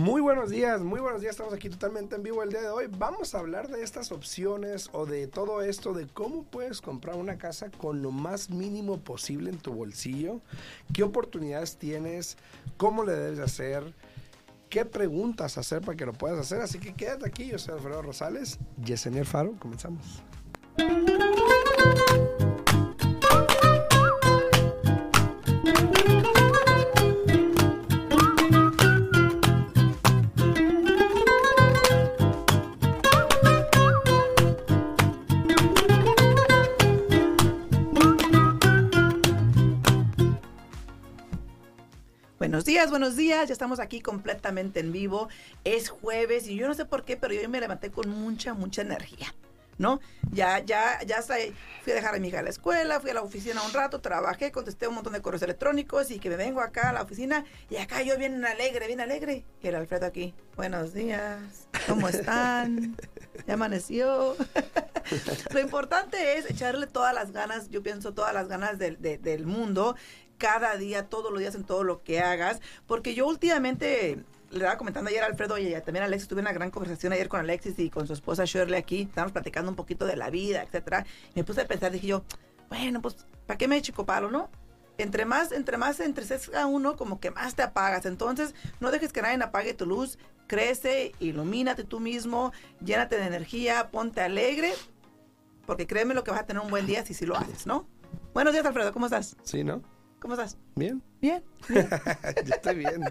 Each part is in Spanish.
Muy buenos días, muy buenos días. Estamos aquí totalmente en vivo el día de hoy. Vamos a hablar de estas opciones o de todo esto, de cómo puedes comprar una casa con lo más mínimo posible en tu bolsillo, qué oportunidades tienes, cómo le debes hacer, qué preguntas hacer para que lo puedas hacer. Así que quédate aquí. Yo soy Alfredo Rosales, Yesenia Faro. Comenzamos. Buenos días, buenos días. Ya estamos aquí completamente en vivo. Es jueves y yo no sé por qué, pero yo me levanté con mucha, mucha energía. ¿No? Ya, ya, ya fui a dejar a mi hija a la escuela, fui a la oficina un rato, trabajé, contesté un montón de correos electrónicos y que me vengo acá a la oficina y acá yo bien alegre, bien alegre. Y el Alfredo aquí, buenos días, ¿cómo están? Ya amaneció. Lo importante es echarle todas las ganas, yo pienso todas las ganas del, del mundo cada día, todos los días en todo lo que hagas, porque yo últimamente le estaba comentando ayer a Alfredo y también a Alexis, tuve una gran conversación ayer con Alexis y con su esposa Shirley aquí, estábamos platicando un poquito de la vida, etcétera. Me puse a pensar, dije yo, bueno, pues, ¿para qué me chico palo, no? Entre más, entre más, a uno, como que más te apagas. Entonces, no dejes que nadie apague tu luz, crece, ilumínate tú mismo, llénate de energía, ponte alegre, porque créeme lo que vas a tener un buen día si sí lo haces, ¿no? Buenos días, Alfredo, ¿cómo estás? Sí, ¿no? ¿Cómo estás? Bien. Bien. Yo estoy bien.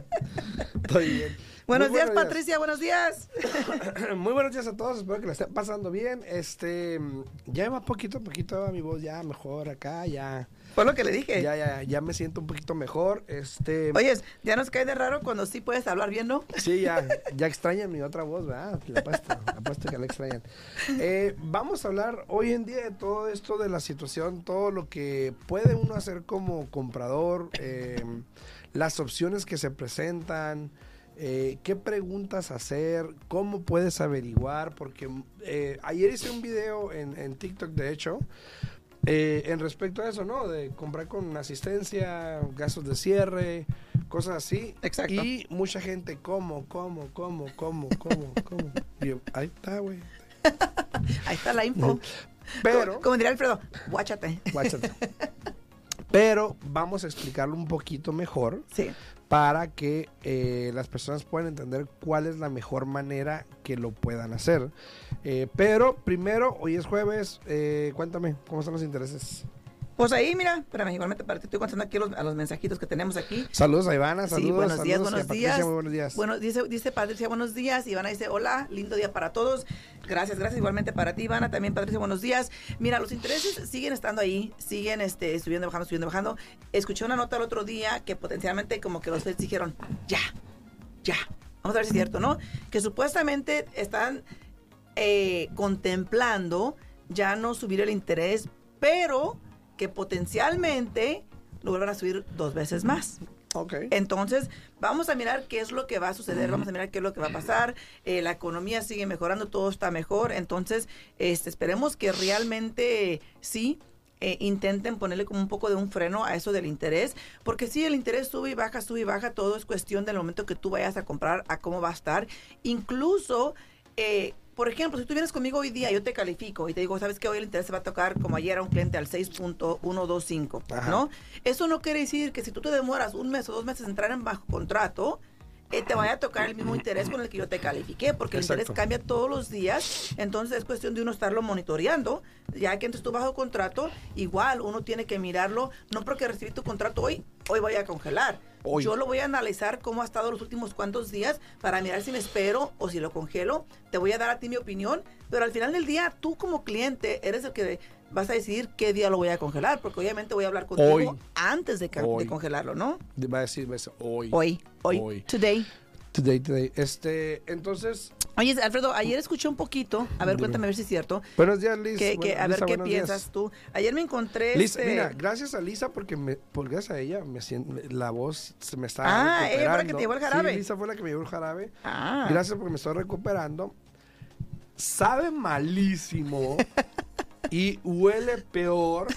Estoy bien. Buenos días, Patricia, buenos días. Muy buenos días a todos, espero que la estén pasando bien. Este, ya va poquito a poquito mi voz ya mejor acá, ya. Fue lo que le dije. Ya, ya, ya me siento un poquito mejor. Este. Oye, ya nos cae de raro cuando sí puedes hablar bien, ¿no? Sí, ya, ya extrañan mi otra voz, ¿verdad? Le apuesto, apuesto que la extrañan. Eh, vamos a hablar hoy en día de todo esto de la situación, todo lo que puede uno hacer como comprador, eh, las opciones que se presentan. Eh, qué preguntas hacer, cómo puedes averiguar, porque eh, ayer hice un video en, en TikTok, de hecho, eh, en respecto a eso, ¿no? De comprar con asistencia, gastos de cierre, cosas así. Exacto. Y mucha gente, ¿cómo, cómo, cómo, cómo, cómo, cómo? Yo, ahí está, güey. ahí está la info. Pero... Como, como diría Alfredo, guáchate. Guáchate. Pero vamos a explicarlo un poquito mejor. Sí para que eh, las personas puedan entender cuál es la mejor manera que lo puedan hacer. Eh, pero primero, hoy es jueves, eh, cuéntame, ¿cómo están los intereses? Pues ahí, mira, espérame, igualmente para ti estoy contando aquí a los mensajitos que tenemos aquí. Saludos a Ivana, saludos. Sí, buenos días, buenos días. buenos días. Bueno, dice, dice Patricia, buenos días. Ivana dice, hola, lindo día para todos. Gracias, gracias igualmente para ti, Ivana. También Patricia, buenos días. Mira, los intereses siguen estando ahí, siguen este, subiendo, bajando, subiendo, bajando. Escuché una nota el otro día que potencialmente como que los Feds dijeron, ya, ya. Vamos a ver si es cierto, ¿no? Que supuestamente están eh, contemplando ya no subir el interés, pero que potencialmente lo vuelvan a subir dos veces más. Okay. Entonces, vamos a mirar qué es lo que va a suceder, vamos a mirar qué es lo que va a pasar. Eh, la economía sigue mejorando, todo está mejor. Entonces, este, esperemos que realmente sí. Eh, intenten ponerle como un poco de un freno a eso del interés, porque si el interés sube y baja, sube y baja, todo es cuestión del momento que tú vayas a comprar, a cómo va a estar. Incluso, eh, por ejemplo, si tú vienes conmigo hoy día, yo te califico y te digo, ¿sabes que Hoy el interés se va a tocar como ayer a un cliente al 6.125, ¿no? Eso no quiere decir que si tú te demoras un mes o dos meses en entrar en bajo contrato, eh, te vaya a tocar el mismo interés con el que yo te califiqué, porque el interés cambia todos los días, entonces es cuestión de uno estarlo monitoreando, ya que entonces tú bajo contrato, igual uno tiene que mirarlo, no porque recibí tu contrato hoy, hoy voy a congelar. Hoy. Yo lo voy a analizar cómo ha estado los últimos cuantos días para mirar si me espero o si lo congelo. Te voy a dar a ti mi opinión, pero al final del día tú como cliente eres el que vas a decidir qué día lo voy a congelar, porque obviamente voy a hablar contigo Hoy. antes de, ca- Hoy. de congelarlo, ¿no? Va a decir, va a decir, hoy. Hoy, hoy, Hoy. today. Today, today. Este, entonces, Oye, Alfredo, ayer escuché un poquito, a ver, cuéntame a ver si es cierto, buenos días, Liz. que, a ver Lisa, qué días. piensas tú. Ayer me encontré... Lisa, este- mira, gracias a Lisa porque me, por gracias a ella me siento, la voz se me está Ah, ella fue la que te llevó el jarabe. Sí, Lisa fue la que me llevó el jarabe. Ah, Gracias porque me estoy recuperando. Sabe malísimo y huele peor,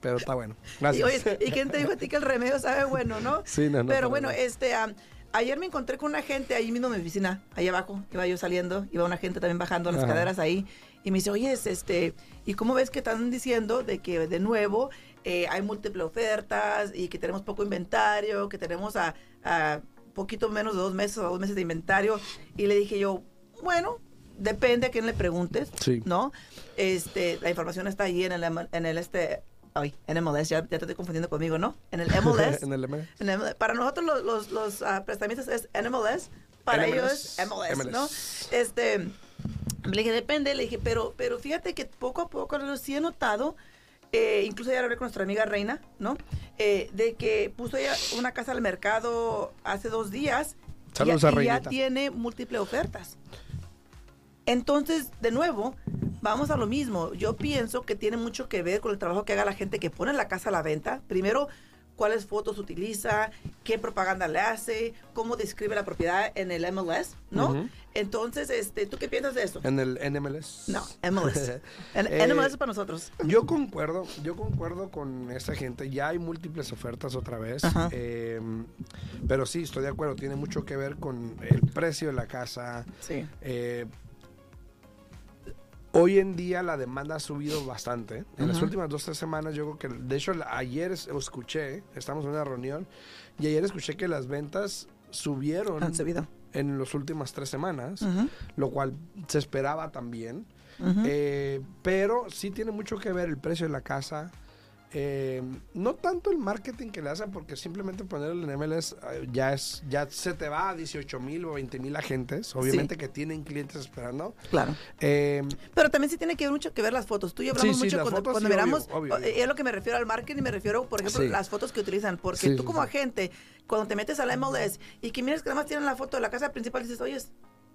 pero está bueno. Y, Gracias. oye, ¿y quién te dijo a ti que el remedio sabe bueno, no? Sí, no, no, Pero bueno, este, am, ayer me encontré con una gente ahí mismo en mi oficina, ahí abajo, iba yo saliendo, iba una gente también bajando las Ajá. caderas ahí, y me dice, oye, es este, ¿y cómo ves que están diciendo de que de nuevo eh, hay múltiples ofertas y que tenemos poco inventario, que tenemos a, a poquito menos de dos meses o dos meses de inventario? Y le dije yo, bueno, depende a quién le preguntes, Sí. ¿no? Este, la información está ahí en el, en el este, ay, en MLS, ya, ya te estoy confundiendo conmigo, ¿no? En el MLS. en el M. En el- para nosotros los, los, los ah, prestamistas es NMLS, para NMLS, ellos es MLS, ¿no? Este, le dije, depende, le dije, pero, pero fíjate que poco a poco lo sí he notado, eh, incluso ya hablé con nuestra amiga Reina, ¿no? Eh, de que puso ella una casa al mercado hace dos días y Saludos ya- a y ya tiene múltiples ofertas. Entonces, de nuevo, vamos a lo mismo. Yo pienso que tiene mucho que ver con el trabajo que haga la gente que pone la casa a la venta. Primero, cuáles fotos utiliza, qué propaganda le hace, cómo describe la propiedad en el MLS, ¿no? Entonces, este, ¿tú qué piensas de eso? En el NMLS. No, MLS. En, Eh, NMLS es para nosotros. Yo concuerdo, yo concuerdo con esta gente. Ya hay múltiples ofertas otra vez. Eh, pero sí, estoy de acuerdo. Tiene mucho que ver con el precio de la casa. Sí. eh, hoy en día la demanda ha subido bastante. En las últimas dos, tres semanas, yo creo que, de hecho, ayer es- escuché, estamos en una reunión, y ayer escuché que las ventas subieron Han subido. en las últimas tres semanas, lo cual se esperaba también. Eh, pero sí tiene mucho que ver el precio de la casa. Eh, no tanto el marketing que le hacen, porque simplemente ponerlo en MLS eh, ya es ya se te va a 18 mil o 20 mil agentes, obviamente que tienen clientes esperando. Claro. Eh, Pero también sí tiene que ver mucho que ver las fotos. Tú y yo hablamos Sí, mucho cuando, miramos, obvio, obvio, es lo que me refiero al marketing, me refiero, por ejemplo, las fotos que utilizan. Porque tú como agente, cuando te metes a la MLS y que miras que nada más tienen la foto de la casa principal, dices, oye,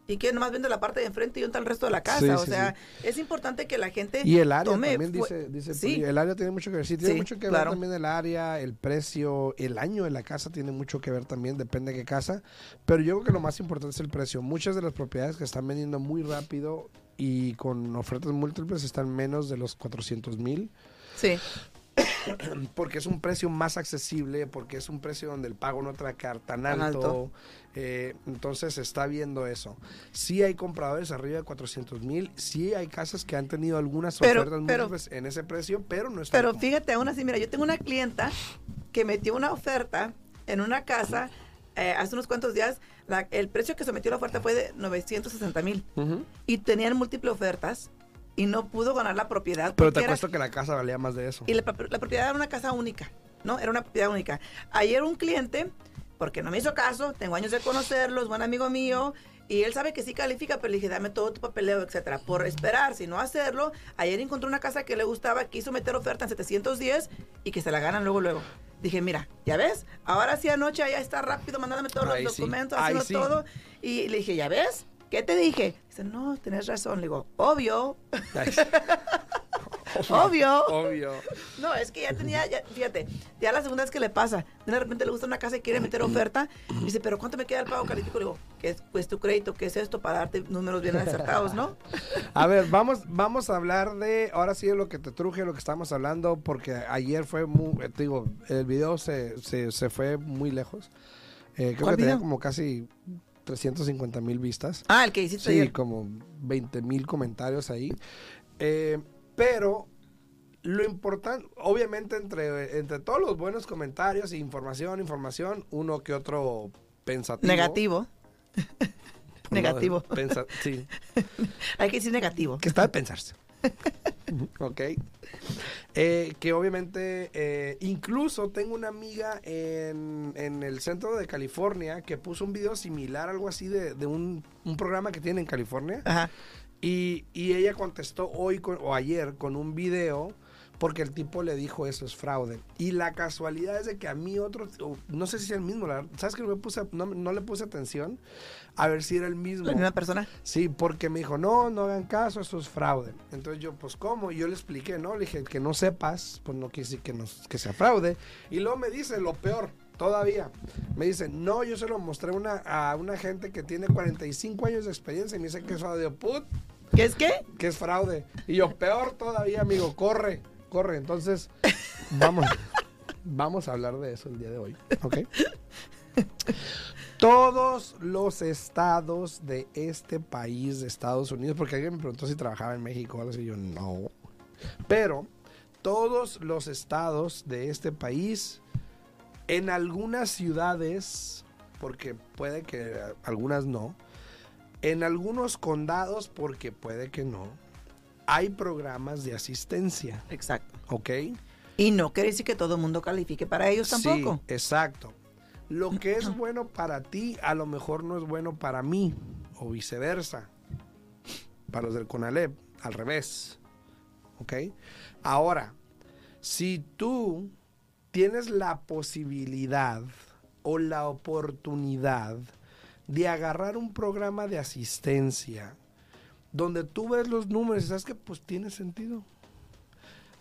¿y que Nomás vende la parte de enfrente y un tal resto de la casa. Sí, o sí, sea, es importante que la gente y el área tome también dice, dice el área tiene mucho que ver. Sí, tiene mucho que claro. ver también el área, el precio, el año de la casa tiene mucho que ver también, depende de qué casa. Pero yo creo que lo más importante es el precio. Muchas de las propiedades que están vendiendo muy rápido y con ofertas múltiples están menos de los 400 mil. Sí, porque es un precio más accesible, porque es un precio donde el pago no a quedar tan alto. alto. eh, entonces se está viendo eso. Sí hay compradores arriba de 400 mil, sí hay casas que han tenido algunas Pero- ofertas pero- múltiples en ese precio, pero no es pero fíjate, aún así, mira, yo tengo una clienta que metió una oferta en una casa eh, hace unos cuantos días. la- el precio que sometió la oferta fue de 960 mil y tenían múltiples ofertas y no pudo ganar la propiedad. Pero te era- apuesto que la casa valía más de eso. Y la, la propiedad era una casa única, ¿no? Era una propiedad única. Ayer un cliente, porque no me hizo caso, tengo años de conocerlo, es buen amigo mío, y él sabe que sí califica, pero le dije, dame todo tu papeleo, etcétera. Por esperar, si no hacerlo, ayer encontró una casa que le gustaba, quiso meter oferta en 710 y que se la ganan luego, luego. Dije, mira, ya ves, ahora sí anoche ya está rápido mandándome todos Ahí los sí, documentos, ahí haciendo sí. todo. Y le dije, ya ves, ¿qué te dije? Dice, no, tenés razón. Le digo, obvio, obvio. Obvio. No, es que ya tenía, ya- fíjate, ya la segunda vez que le pasa, de repente le gusta una casa y quiere meter oferta, y dice, pero ¿cuánto me queda el pago califico? Le digo, ¿qué es pues tu crédito? ¿Qué es esto? Para darte números bien acertados, ¿no? A ver, vamos, vamos a hablar de, ahora sí de lo que te truje, lo que estamos hablando, porque ayer fue muy, eh, te digo, el video se, se, se fue muy lejos. Eh, creo ¿Cuál que tenía como casi 350 mil vistas. Ah, el que hiciste Sí, ayer. como 20 mil comentarios ahí. Eh, pero lo importante, obviamente entre, entre todos los buenos comentarios, información, información, uno que otro pensativo. Negativo. No negativo. pensa- sí, Hay que decir negativo. que está de pensarse. ok. Eh, que obviamente, eh, incluso tengo una amiga en, en el centro de California que puso un video similar, algo así, de, de un, un programa que tiene en California. Ajá. Y, y ella contestó hoy con- o ayer con un video porque el tipo le dijo eso es fraude. Y la casualidad es de que a mí otro, no sé si es el mismo, la- ¿sabes que no, me puse, no, no le puse atención a ver si era el mismo? La misma persona. Sí, porque me dijo, no, no hagan caso, eso es fraude. Entonces yo, pues, ¿cómo? Y yo le expliqué, ¿no? Le dije, que no sepas, pues no quiere decir que, nos, que sea fraude. Y luego me dice, lo peor, todavía. Me dice, no, yo se lo mostré una, a una gente que tiene 45 años de experiencia y me dice que es fraude. Put, ¿Qué es qué? que es fraude. Y yo, peor todavía, amigo, corre, corre. Entonces, vamos, vamos a hablar de eso el día de hoy, ¿ok? Todos los estados de este país, de Estados Unidos, porque alguien me preguntó si trabajaba en México algo así, yo no. Pero todos los estados de este país, en algunas ciudades, porque puede que algunas no, en algunos condados, porque puede que no, hay programas de asistencia. Exacto. ¿Ok? Y no quiere decir que todo el mundo califique para ellos tampoco. Sí, exacto. Lo que es bueno para ti, a lo mejor no es bueno para mí, o viceversa. Para los del CONALEP, al revés. ¿Ok? Ahora, si tú tienes la posibilidad o la oportunidad de agarrar un programa de asistencia donde tú ves los números y sabes que pues tiene sentido,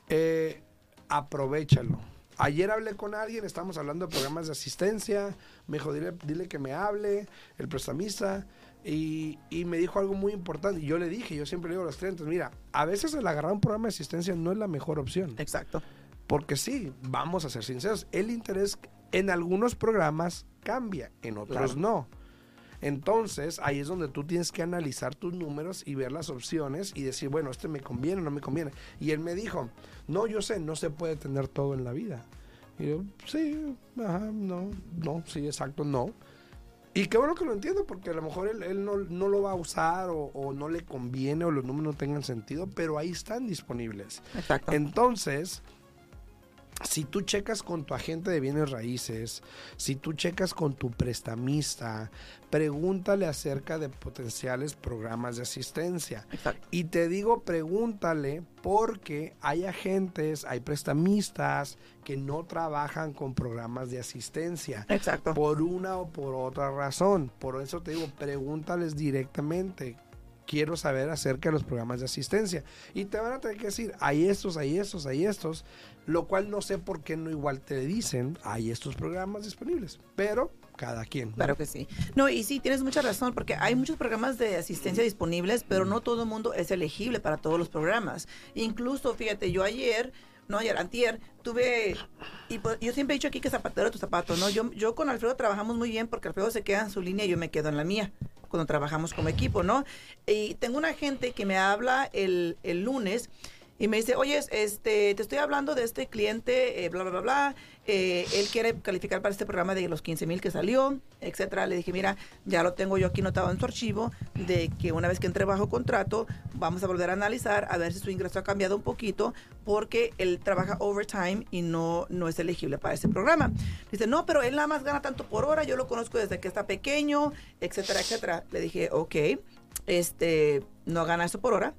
eh, aprovechalo. Ayer hablé con alguien, estamos hablando de programas de asistencia, me dijo, dile, dile que me hable, el prestamista, y, y, me dijo algo muy importante. Y yo le dije, yo siempre le digo a los clientes, mira, a veces el agarrar un programa de asistencia no es la mejor opción. Exacto. Porque sí, vamos a ser sinceros, el interés en algunos programas cambia, en otros Claro. no. Entonces, ahí es donde tú tienes que analizar tus números y ver las opciones y decir, bueno, este me conviene o no me conviene. Y él me dijo, no, yo sé, no se puede tener todo en la vida. Y yo, sí, ajá, no, no, sí, exacto, no. Y qué bueno que lo entiendo, porque a lo mejor él, él no, no lo va a usar o, o no le conviene o los números no tengan sentido, pero ahí están disponibles. Exacto. Entonces, si tú checas con tu agente de bienes raíces, si tú checas con tu prestamista, pregúntale acerca de potenciales programas de asistencia. Exacto. Y te digo, pregúntale porque hay agentes, hay prestamistas que no trabajan con programas de asistencia Exacto. por una o por otra razón. Por eso te digo, pregúntales directamente. Quiero saber acerca de los programas de asistencia. Y te van a tener que decir, hay estos, hay estos, hay estos. Lo cual no sé por qué no igual te dicen, hay estos programas disponibles. Pero cada quien. Claro que sí. No, y sí, tienes mucha razón, porque hay muchos programas de asistencia disponibles, pero no todo el mundo es elegible para todos los programas. Incluso, fíjate, yo ayer, no ayer, antier, tuve, y pues, yo siempre he dicho aquí que zapatero a tu zapato, ¿no? Yo, yo con Alfredo trabajamos muy bien porque Alfredo se queda en su línea y yo me quedo en la mía cuando trabajamos como equipo, ¿no? Y tengo una gente que me habla el, el lunes y me dice, oye, este, te estoy hablando de este cliente, eh, bla, bla, bla, bla. eh, él quiere calificar para este programa de los 15 mil que salió, etcétera. Le dije, mira, ya lo tengo yo aquí notado en su archivo, de que una vez que entre bajo contrato, vamos a volver a analizar a ver si su ingreso ha cambiado un poquito, porque él trabaja overtime y no, no es elegible para ese programa. Dice, no, pero él nada más gana tanto por hora, yo lo conozco desde que está pequeño, etcétera, etcétera. Le dije, ok, este, no gana eso por hora,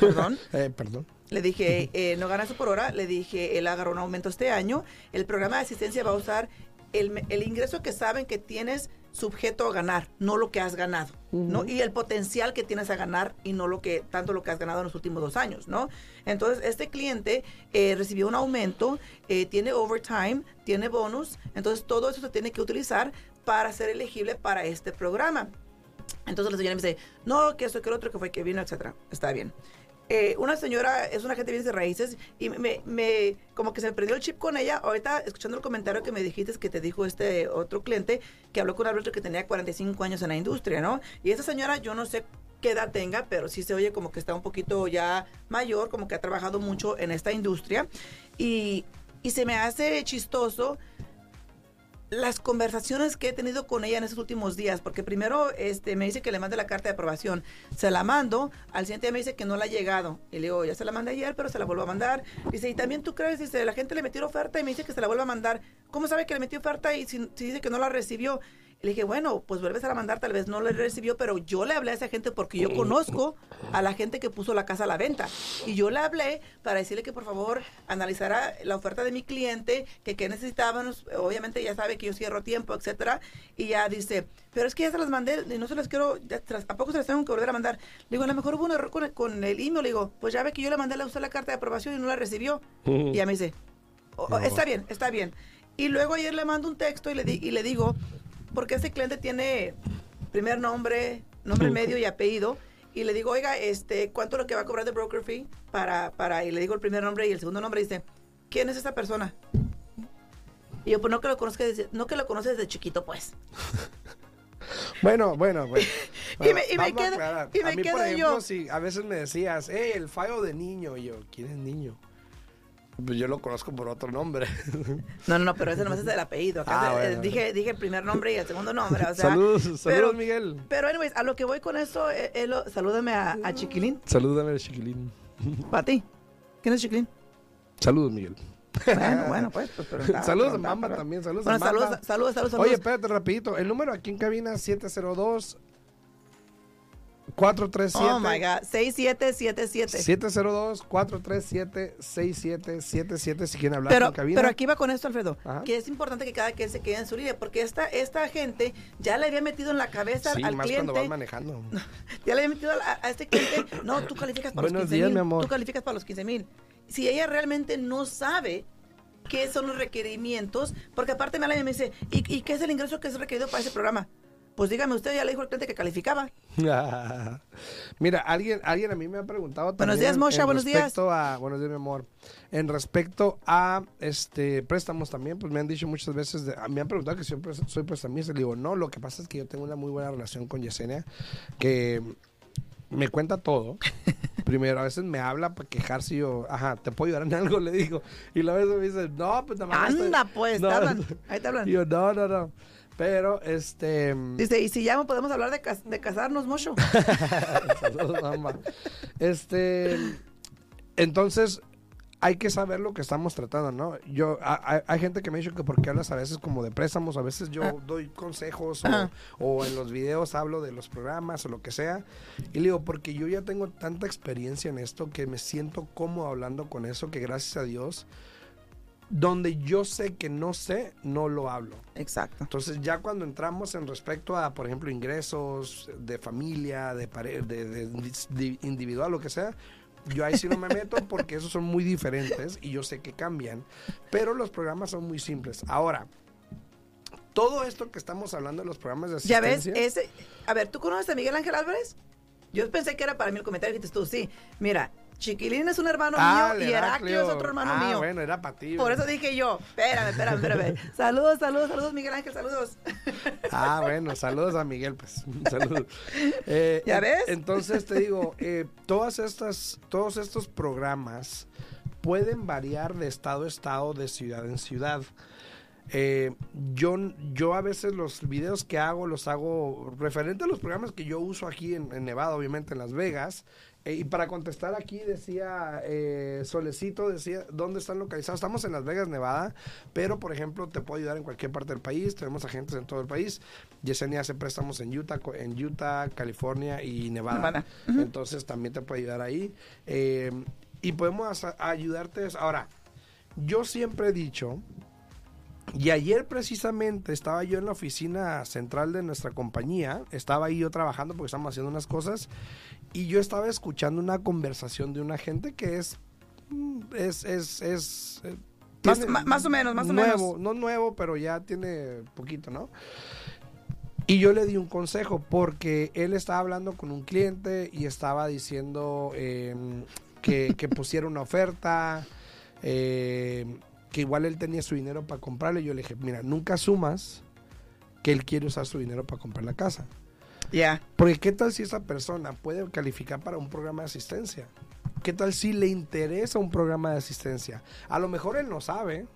perdón. Eh, perdón. Le dije, eh, no gana eso por hora. Le dije, él agarró un aumento este año. El programa de asistencia va a usar el, el ingreso que saben que tienes sujeto a ganar, no lo que has ganado, ¿no? Y el potencial que tienes a ganar y no lo que tanto lo que has ganado en los últimos dos años, ¿no? Entonces, este cliente eh, recibió un aumento, eh, tiene overtime, tiene bonus, entonces todo eso se tiene que utilizar para ser elegible para este programa. Entonces la señora me dice, no, que eso, que el otro, que fue que vino, etcétera. Está bien. Eh, una señora es una gente de bienes de raíces y me, me- como que se me perdió el chip con ella. Ahorita, escuchando el comentario que me dijiste que te dijo este otro cliente que habló con Alberto que tenía 45 años en la industria, ¿no? Y esa señora, yo no sé qué edad tenga, pero sí se oye como que está un poquito ya mayor, como que ha trabajado mucho en esta industria. Y, y se me hace chistoso las conversaciones que he tenido con ella en estos últimos días, porque primero este, me dice que le mande la carta de aprobación, se la mando, al siguiente día me dice que no la ha llegado, y le digo, ya se la mandé ayer, pero se la vuelvo a mandar, dice, y también tú crees, dice, la gente le metió oferta y me dice que se la vuelva a mandar, ¿cómo sabe que le metió oferta y si, si dice que no la recibió? Le dije, bueno, pues vuelves a la mandar, tal vez no la recibió, pero yo le hablé a esa gente porque yo conozco a la gente que puso la casa a la venta. Y yo le hablé para decirle que por favor analizara la oferta de mi cliente, que qué necesitaban, obviamente ya sabe que yo cierro tiempo, etcétera. Y ya dice, pero es que ya se las mandé y no se las quiero, ya, ¿a poco se las tengo que volver a mandar? Le digo, a lo mejor hubo un error con el, con el email. Le digo, pues ya ve que yo le mandé a usted la carta de aprobación y no la recibió. Y ya me dice, "Oh, oh, está bien, está bien. Y luego ayer le mando un texto y le, di- y le digo, porque ese cliente tiene primer nombre, nombre medio y apellido. Y le digo, oiga, este, ¿cuánto es lo que va a cobrar de broker fee? Para, para, y le digo el primer nombre y el segundo nombre. Y dice, ¿quién es esa persona? Y yo, pues no que lo conozca desde, no que lo conoces desde chiquito, pues. Bueno, bueno, bueno. Y me- y me quedo- y me a mí, quedo por ejemplo, yo. si a veces me decías, hey, el fallo de niño. Y yo, ¿quién es niño? Pues yo lo conozco por otro nombre. No, no, no, pero ese nomás es el apellido. Acá Ah, eh, dije, dije el primer nombre y el segundo nombre. O sea, saludos, saludos, pero- Miguel. Pero, anyways, a lo que voy con eso, eh, eh, lo- salúdame a, a Chiquilín. Salúdame, chiquilín. Para ti. ¿Quién es Chiquilín? Saludos, Miguel. Bueno, bueno, pues. pues pero está- Saludos pero a Mamba pero- también, saludos Bueno, a Mamba. saludos, saludos, saludos, saludos. Oye, espérate, rapidito. El número aquí en cabina 702 437 oh my God, 6777. 702 437 6777 si quieren hablar Pero, en cabina. pero aquí va con esto, Alfredo, Ajá. que es importante que cada quien se quede en su línea, porque esta, esta gente ya le había metido en la cabeza sí, al más cuando vas cliente, manejando. ya le había metido a, a este cliente, no, tú calificas para Buenos los 15 días, mil, mi amor. tú calificas para los 15 mil. Si ella realmente no sabe qué son los requerimientos, porque aparte me habla y me dice, ¿y, y qué es el ingreso que es requerido para ese programa? Pues dígame usted, ya le dijo al cliente que calificaba. Mira, alguien, alguien a mí me ha preguntado Buenos también días, Mosha, en buenos días. respecto A, buenos días, mi amor. En respecto a este préstamos también, pues me han dicho muchas veces, de- me han preguntado que si yo pres- soy prestamista. Le digo, no, lo que pasa es que yo tengo una muy buena relación con Yesenia, que me cuenta todo. Primero, a veces me habla para quejarse y yo, ajá, ¿te puedo ayudar en algo? Le digo. Y la vez me dice, no, pues nada más. estoy-". Anda, pues, No, te hablan. Ahí te hablan. Y yo, no, no, no. Pero, este... Dice, y si ya no podemos hablar de, cas- de casarnos, Mocho. Este, entonces, hay que saber lo que estamos tratando, ¿no? Yo, a- a- hay gente que me ha dicho que porque hablas a veces como de préstamos, a veces yo Ah. doy consejos o, o en los videos hablo de los programas o lo que sea. Y le digo, porque yo ya tengo tanta experiencia en esto que me siento cómodo hablando con eso, que gracias a Dios, donde yo sé que no sé, no lo hablo. Exacto. Entonces ya cuando entramos en respecto a, por ejemplo, ingresos de familia, de, pare- de, de- de individual, lo que sea, yo ahí sí no me meto porque esos son muy diferentes y yo sé que cambian, pero los programas son muy simples. Ahora, todo esto que estamos hablando de los programas de Ya ves, asistencia... ese. A ver, ¿tú conoces a Miguel Ángel Álvarez? Yo pensé que era para mí el comentario que dijiste tú. Sí, mira, Chiquilín es un hermano Ah, mío y Heraclio es otro hermano ah, mío. bueno, era para ti. Por eso dije yo, espérame, espérame, espérame. saludos, saludos, saludos, Miguel Ángel, saludos. Ah, bueno, saludos a Miguel, pues. Saludos. Eh, ¿Ya ves? Entonces te digo, eh, todas estas, todos estos programas pueden variar de estado a estado, de ciudad en ciudad. Eh, yo, yo a veces los videos que hago los hago referente a los programas que yo uso aquí en, en Nevada, obviamente en Las Vegas. Eh, y para contestar aquí decía eh, Solecito, decía, ¿dónde están localizados? Estamos en Las Vegas, Nevada, pero por ejemplo te puedo ayudar en cualquier parte del país. Tenemos agentes en todo el país. Yesenia hace préstamos en Utah, en Utah, California y Nevada. Nevada. Entonces también te puede ayudar ahí. Eh, y podemos ayudarte. Ahora, yo siempre he dicho, y ayer precisamente estaba yo en la oficina central de nuestra compañía, estaba ahí yo trabajando porque estamos haciendo unas cosas, y yo estaba escuchando una conversación de una gente que es, mm, es, es, es, eh, Más- más o menos, más o nuevo, menos. no nuevo, pero ya tiene poquito, ¿no? Y yo le di un consejo porque él estaba hablando con un cliente y estaba diciendo eh, que, que pusiera una oferta, eh, que igual él tenía su dinero para comprarle. Yo le dije, mira, nunca asumas que él quiere usar su dinero para comprar la casa. Ya. Porque qué tal si esa persona puede calificar para un programa de asistencia? ¿Qué tal si le interesa un programa de asistencia? A lo mejor él no sabe.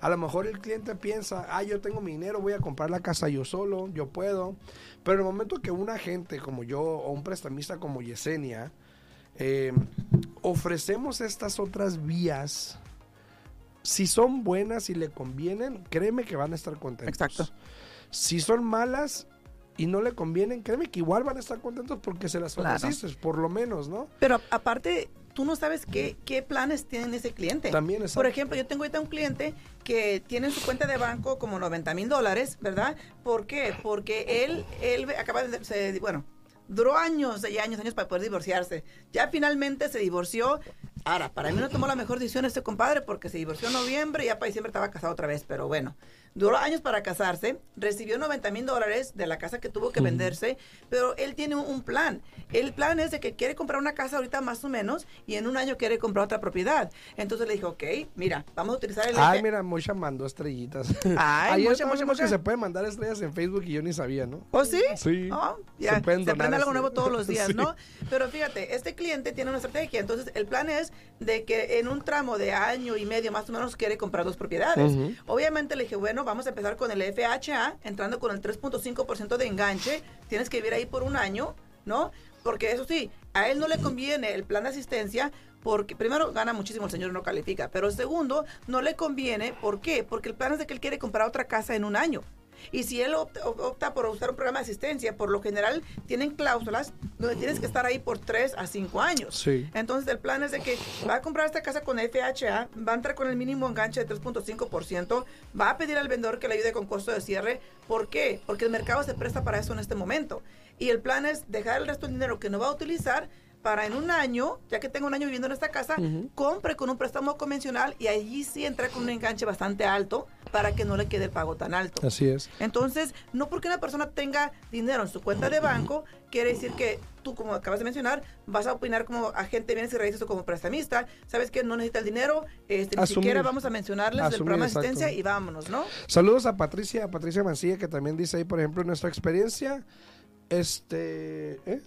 A lo mejor el cliente piensa, ah, yo tengo mi dinero, voy a comprar la casa yo solo, yo puedo. Pero en el momento que un agente como yo o un prestamista como Yesenia eh, ofrecemos estas otras vías, si son buenas y le convienen, créeme que van a estar contentos. Exacto. Si son malas y no le convienen, créeme que igual van a estar contentos porque se las Claro. ofreciste, por lo menos, ¿no? Pero aparte, tú no sabes qué, qué planes tiene ese cliente. También es Por ejemplo, yo tengo ahorita un cliente que tiene en su cuenta de banco como 90 mil dólares, ¿verdad? ¿Por qué? Porque él, él acaba de, se- bueno, duró años y años, años para poder divorciarse. Ya finalmente se divorció, Ahora, para mí no tomó la mejor decisión este compadre porque se divorció en noviembre y ya para diciembre estaba casado otra vez, pero bueno. Duró años para casarse, recibió 90 mil dólares de la casa que tuvo que venderse, pero él tiene un, plan. El plan es de que quiere comprar una casa ahorita más o menos y en un año quiere comprar otra propiedad. Entonces le dijo, ok, mira, vamos a utilizar el... Ay, mira, Moisha mandó estrellitas. Ay, estaba Moisha, viendo que se pueden mandar estrellas en Facebook y yo ni sabía, ¿no? ¿Oh, sí? Sí. Oh, ya, se aprende algo nuevo todos los días, Sí. ¿no? Pero fíjate, este cliente tiene una estrategia. Entonces, el plan es de que en un tramo de año y medio más o menos quiere comprar dos propiedades. Obviamente le dije, bueno, vamos a empezar con el FHA, entrando con el 3.5% de enganche. Tienes que vivir ahí por un año, ¿no? Porque eso sí, a él no le conviene el plan de asistencia porque primero gana muchísimo el señor no califica, pero segundo, no le conviene, ¿por qué? Porque el plan es de que él quiere comprar otra casa en un año. Y si él opta, opta por usar un programa de asistencia, por lo general tienen cláusulas donde tienes que estar ahí por 3 a 5 años. Sí. Entonces el plan es de que va a comprar esta casa con FHA, va a entrar con el mínimo enganche de 3.5%, va a pedir al vendedor que le ayude con costo de cierre. ¿Por qué? Porque el mercado se presta para eso en este momento. Y el plan es dejar el resto del dinero que no va a utilizar para en un año, ya que tengo un año viviendo en esta casa, compre con un préstamo convencional y allí sí entra con un enganche bastante alto para que no le quede el pago tan alto. Así es. Entonces, no porque una persona tenga dinero en su cuenta de banco, quiere decir que tú, como acabas de mencionar, vas a opinar como agente de bienes y raíces o como prestamista. Sabes que no necesita el dinero, este, ni Asumir. siquiera vamos a mencionarles el Asumir, programa de asistencia y vámonos, ¿no? Saludos a Patricia, a Patricia Mancilla, que también dice ahí, por ejemplo, en nuestra experiencia, este... ¿eh?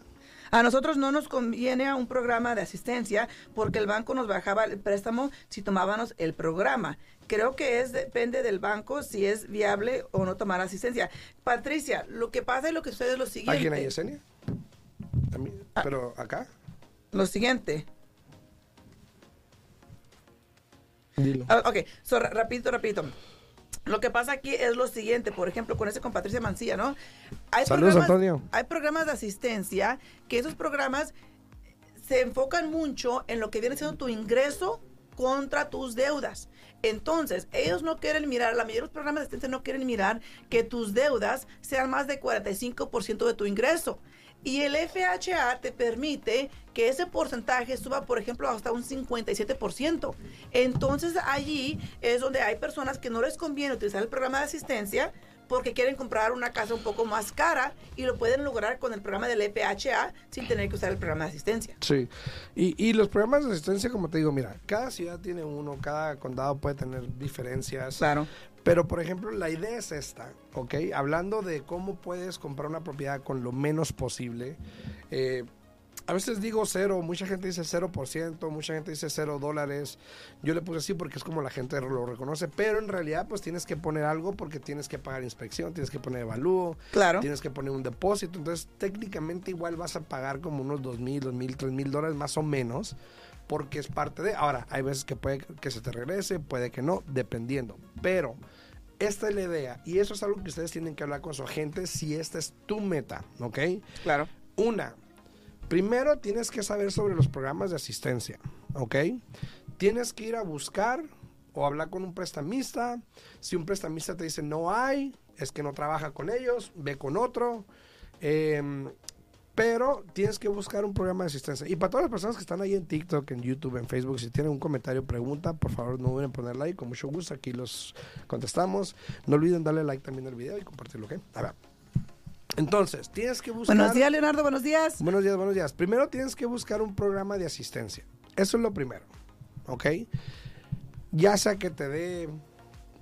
A nosotros no nos conviene a un programa de asistencia porque el banco nos bajaba el préstamo si tomábamos el programa. Creo que es depende del banco si es viable o no tomar asistencia. Patricia, lo que pasa y lo que sucede es lo ¿A siguiente. quién hay, Yesenia? A mí, Ah. Pero acá. Lo siguiente. Dilo. Ah, ok, so, ra- rapidito, rapidito. Lo que pasa aquí es lo siguiente, por ejemplo, con ese con Patricia Mancilla, ¿no? Hay Saludos, programas- Antonio. Hay programas de asistencia que esos programas se enfocan mucho en lo que viene siendo tu ingreso contra tus deudas. Entonces, ellos no quieren mirar, la mayoría de los programas de asistencia no quieren mirar que tus deudas sean más de 45% de tu ingreso. Y el FHA te permite que ese porcentaje suba, por ejemplo, hasta un 57%. Entonces, allí es donde hay personas que no les conviene utilizar el programa de asistencia porque quieren comprar una casa un poco más cara y lo pueden lograr con el programa del FHA sin tener que usar el programa de asistencia. Sí. Y, y los programas de asistencia, como te digo, mira, cada ciudad tiene uno, cada condado puede tener diferencias. Claro. Pero, por ejemplo, la idea es esta, ¿ok? Hablando de cómo puedes comprar una propiedad con lo menos posible. eh, a veces digo cero, mucha gente dice 0%, mucha gente dice cero dólares. Yo le puse así porque es como la gente lo reconoce, pero en realidad pues tienes que poner algo porque tienes que pagar inspección, tienes que poner evalúo, Claro. tienes que poner un depósito. Entonces técnicamente igual vas a pagar como unos dos mil, dos mil, tres mil dólares más o menos porque es parte de... Ahora, hay veces que puede que se te regrese, puede que no, dependiendo. Pero esta es la idea y eso es algo que ustedes tienen que hablar con su agente si esta es tu meta, ¿ok? Claro. Una, primero tienes que saber sobre los programas de asistencia, ¿ok? Tienes que ir a buscar o hablar con un prestamista. Si un prestamista te dice no hay, es que no trabaja con ellos, ve con otro. Em, pero tienes que buscar un programa de asistencia. Y para todas las personas que están ahí en TikTok, en YouTube, en Facebook, si tienen un comentario, pregunta, por favor no olviden poner like, con mucho gusto aquí los contestamos. No olviden darle like también al video y compartirlo, ¿ok? A ver. Entonces, tienes que buscar... Buenos días, Leonardo, buenos días. Buenos días, buenos días. Primero tienes que buscar un programa de asistencia. Eso es lo primero. ¿Ok? Ya sea que te dé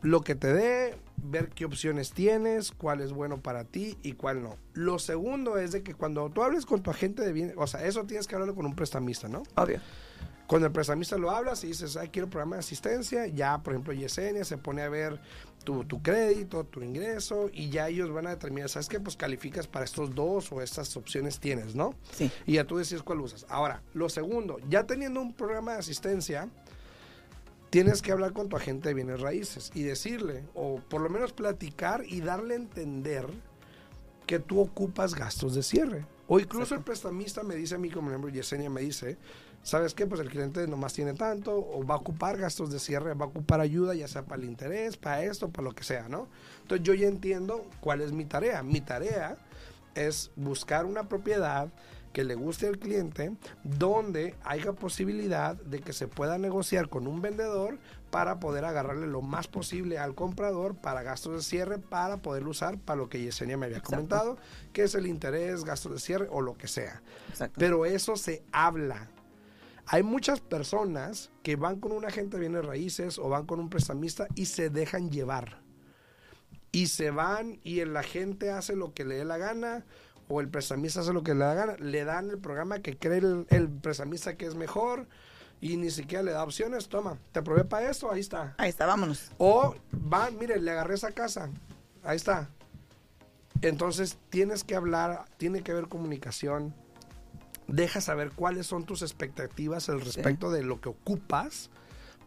lo que te dé, ver qué opciones tienes, cuál es bueno para ti y cuál no. Lo segundo es de que cuando tú hables con tu agente de bienes, o sea, eso tienes que hablarlo con un prestamista, ¿no? Obvio. Con el prestamista lo hablas y dices, ay, quiero programa de asistencia. Ya, por ejemplo, Yesenia se pone a ver tu, tu crédito, tu ingreso y ya ellos van a determinar, ¿sabes qué? Pues calificas para estos dos o estas opciones tienes, ¿no? Sí. Y ya tú decides cuál usas. Ahora, lo segundo, ya teniendo un programa de asistencia, tienes que hablar con tu agente de bienes raíces y decirle, o por lo menos platicar y darle a entender que tú ocupas gastos de cierre. O incluso el prestamista me dice a mí, como ejemplo Yesenia me dice, ¿sabes qué? Pues el cliente nomás tiene tanto, o va a ocupar gastos de cierre, va a ocupar ayuda, ya sea para el interés, para esto, para lo que sea, ¿no? Entonces yo ya entiendo cuál es mi tarea. Mi tarea es buscar una propiedad que le guste al cliente, donde haya posibilidad de que se pueda negociar con un vendedor para poder agarrarle lo más posible al comprador para gastos de cierre, para poderlo usar para lo que Yesenia me había comentado, que es el interés, gastos de cierre o lo que sea. Pero eso se habla. Hay muchas personas que van con un agente de bienes raíces o van con un prestamista y se dejan llevar. Y se van y el agente hace lo que le dé la gana o el prestamista hace lo que le da gana. Le dan el programa que cree el, el prestamista que es mejor y ni siquiera le da opciones. Toma, te aprobé para esto, ahí está. Ahí está, vámonos. O va, mire, le agarré esa casa, ahí está. Entonces tienes que hablar, tiene que haber comunicación. Deja saber cuáles son tus expectativas al respecto de lo que ocupas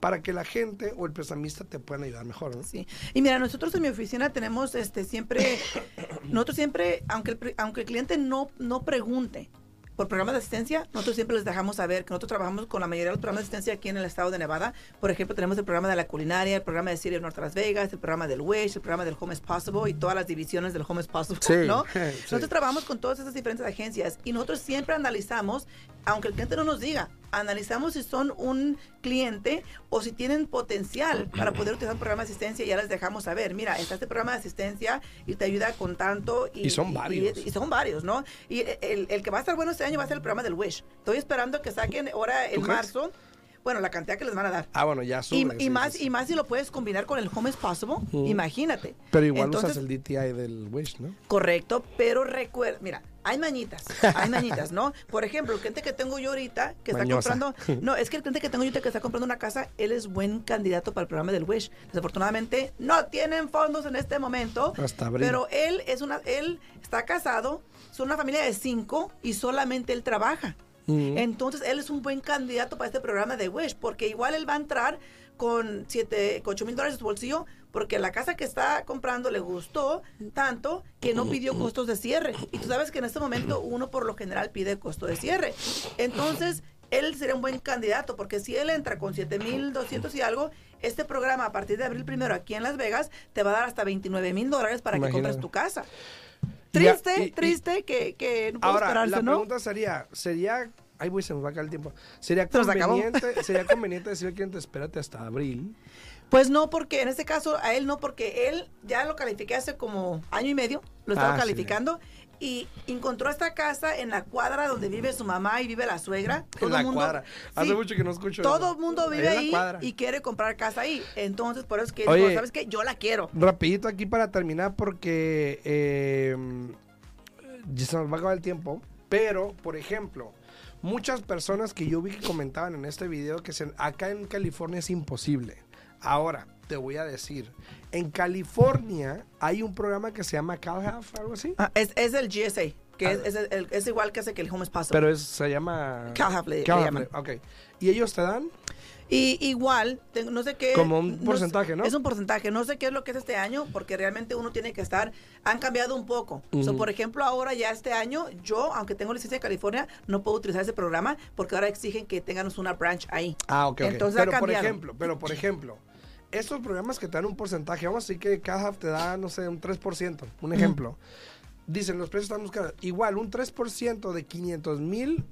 para que la gente o el prestamista te puedan ayudar mejor, ¿no? Sí. Y mira, nosotros en mi oficina tenemos este siempre nosotros siempre aunque el, aunque el cliente no no pregunte, por programa de asistencia, nosotros siempre les dejamos saber que nosotros trabajamos con la mayoría de los programas de asistencia aquí en el estado de Nevada. Por ejemplo, tenemos el programa de la culinaria, el programa de of North Las Vegas, el programa del Wish, el programa del Home is Possible y todas las divisiones del Home is Possible, ¿no? Nosotros trabajamos con todas esas diferentes agencias y nosotros siempre analizamos, aunque el cliente no nos diga, analizamos si son un cliente o si tienen potencial para poder utilizar un programa de asistencia y ya les dejamos saber, mira, está este programa de asistencia y te ayuda con tanto. Y, son varios. Y, son varios, ¿no? Y el, el, que va a estar bueno este año va a ser el programa del Wish. Estoy esperando que saquen ahora en marzo bueno, la cantidad que les van a dar. Ah, bueno, ya sube. Y, más, y más si lo puedes combinar con el Home is Possible, imagínate. Pero igual usas el DTI del Wish, ¿no? Correcto, pero recuerda, mira, hay mañitas, hay mañitas, ¿no? Por ejemplo, el cliente que tengo yo ahorita, que está comprando, no, es que el cliente que tengo yo ahorita que está comprando una casa, él es buen candidato para el programa del Wish. Desafortunadamente, no tienen fondos en este momento, Hasta pero él es una, él está casado, son una familia de cinco y solamente él trabaja. Entonces, él es un buen candidato para este programa de Wish, porque igual él va a entrar con siete, con 8 mil dólares en su bolsillo, porque la casa que está comprando le gustó tanto que no pidió costos de cierre. Y tú sabes que en este momento uno por lo general pide costo de cierre. Entonces, él sería un buen candidato, porque si él entra con mil 200 y algo, este programa a partir de abril primero aquí en Las Vegas te va a dar hasta 29 mil dólares para que compres tu casa. Triste, triste que, que no Ahora, la pregunta sería, sería Ay, güey, se nos va a caer el tiempo. ¿Sería conveniente, ¿sería conveniente decirle al cliente, espérate hasta abril? Pues no, porque en este caso a él no, porque él ya lo califiqué hace como año y medio, lo estaba ah, calificando. Y encontró esta casa en la cuadra donde vive su mamá y vive la suegra. en la cuadra. Hace mucho que no escucho Todo el mundo vive ahí y quiere comprar casa ahí. Entonces, por eso es que, ¿sabes qué? Yo la quiero. Rapidito aquí para terminar porque eh, se nos va a acabar el tiempo. Pero, por ejemplo, muchas personas que yo vi que comentaban en este video que acá en California es imposible. Ahora, te voy a decir, en California hay un programa que se llama CalHalf, algo así. Ah, es, el GSA, que ah. es, igual que hace que el Home Paso. Pero se llama... CalHalf Ok. ¿Y ellos te dan? Y igual, no sé qué... Como un porcentaje, ¿no? Es un porcentaje. No sé qué es lo que es este año, porque realmente uno tiene que estar... Han cambiado un poco. por ejemplo, ahora ya este año, yo, aunque tengo licencia de California, no puedo utilizar ese programa porque ahora exigen que tengamos una branch ahí. Ah, ok. Entonces, pero por ejemplo, pero por ejemplo, estos programas que te dan un porcentaje, vamos a decir que cada te da, no sé, un 3%, un ejemplo. Dicen, los precios están buscando. Igual, un 3% de 500 mil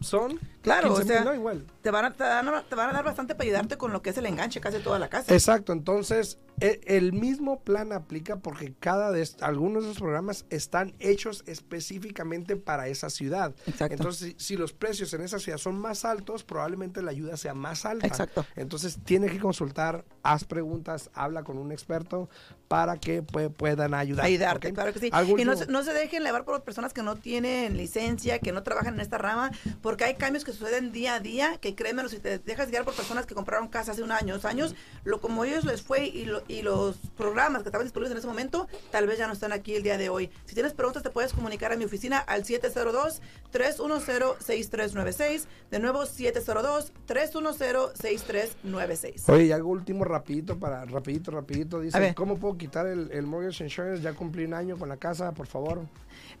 son claro, o sea, igual. Te, van a, te, te, van a, dar bastante para ayudarte con lo que es el enganche casi toda la casa. Exacto, entonces el mismo plan aplica porque cada de algunos de esos programas están hechos específicamente para esa ciudad. Exacto. Entonces, si, los precios en esa ciudad son más altos, probablemente la ayuda sea más alta. Exacto. Entonces, tiene que consultar, haz preguntas, habla con un experto para que puedan ayudar. Ayudarte, claro que sí. Y no, no, se dejen llevar por personas que no tienen licencia, que no trabajan en esta rama, porque hay cambios que suceden día a día, que créeme, si te dejas guiar por personas que compraron casa hace un año, dos años, lo como ellos les fue y lo, y los programas que estaban disponibles en ese momento, tal vez ya no están aquí el día de hoy. Si tienes preguntas, te puedes comunicar a mi oficina al 702-310-6396. De nuevo, 702-310-6396. Oye, y algo último rapidito para, rapidito, rapidito. Dice, ¿cómo puedo quitar el, el mortgage insurance? Ya cumplí un año con la casa, por favor.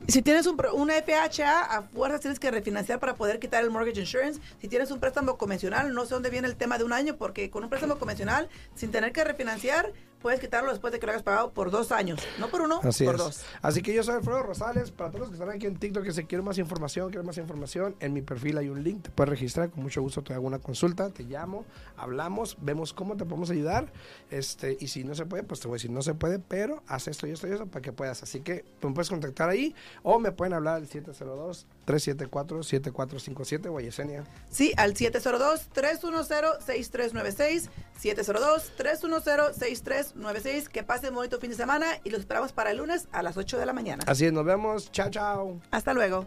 Si tienes un, una FHA, a fuerzas tienes que refinanciar para poder quitar el mortgage insurance. Si tienes un préstamo convencional, no sé dónde viene el tema de un año, porque con un préstamo convencional, sin tener que refinanciar, puedes quitarlo después de que lo hayas pagado por dos años. No por uno, Así por es. dos. Así que yo soy Alfredo Rosales. Para todos los que están aquí en TikTok que se quieren más información, quieren más información, en mi perfil hay un link, te puedes registrar, con mucho gusto te hago una consulta, te llamo, hablamos, vemos cómo te podemos ayudar. Este, y si no se puede, pues te voy a decir, no se puede, pero haz esto y esto y eso para que puedas. Así que me puedes contactar ahí o me pueden hablar al 702-374-7457 o Yesenia. Sí, al 702-310-6396. 702-310-6396. Que pasen un bonito fin de semana y los esperamos para el lunes a las 8 de la mañana. Así es, nos vemos. Chao, chao. Hasta luego.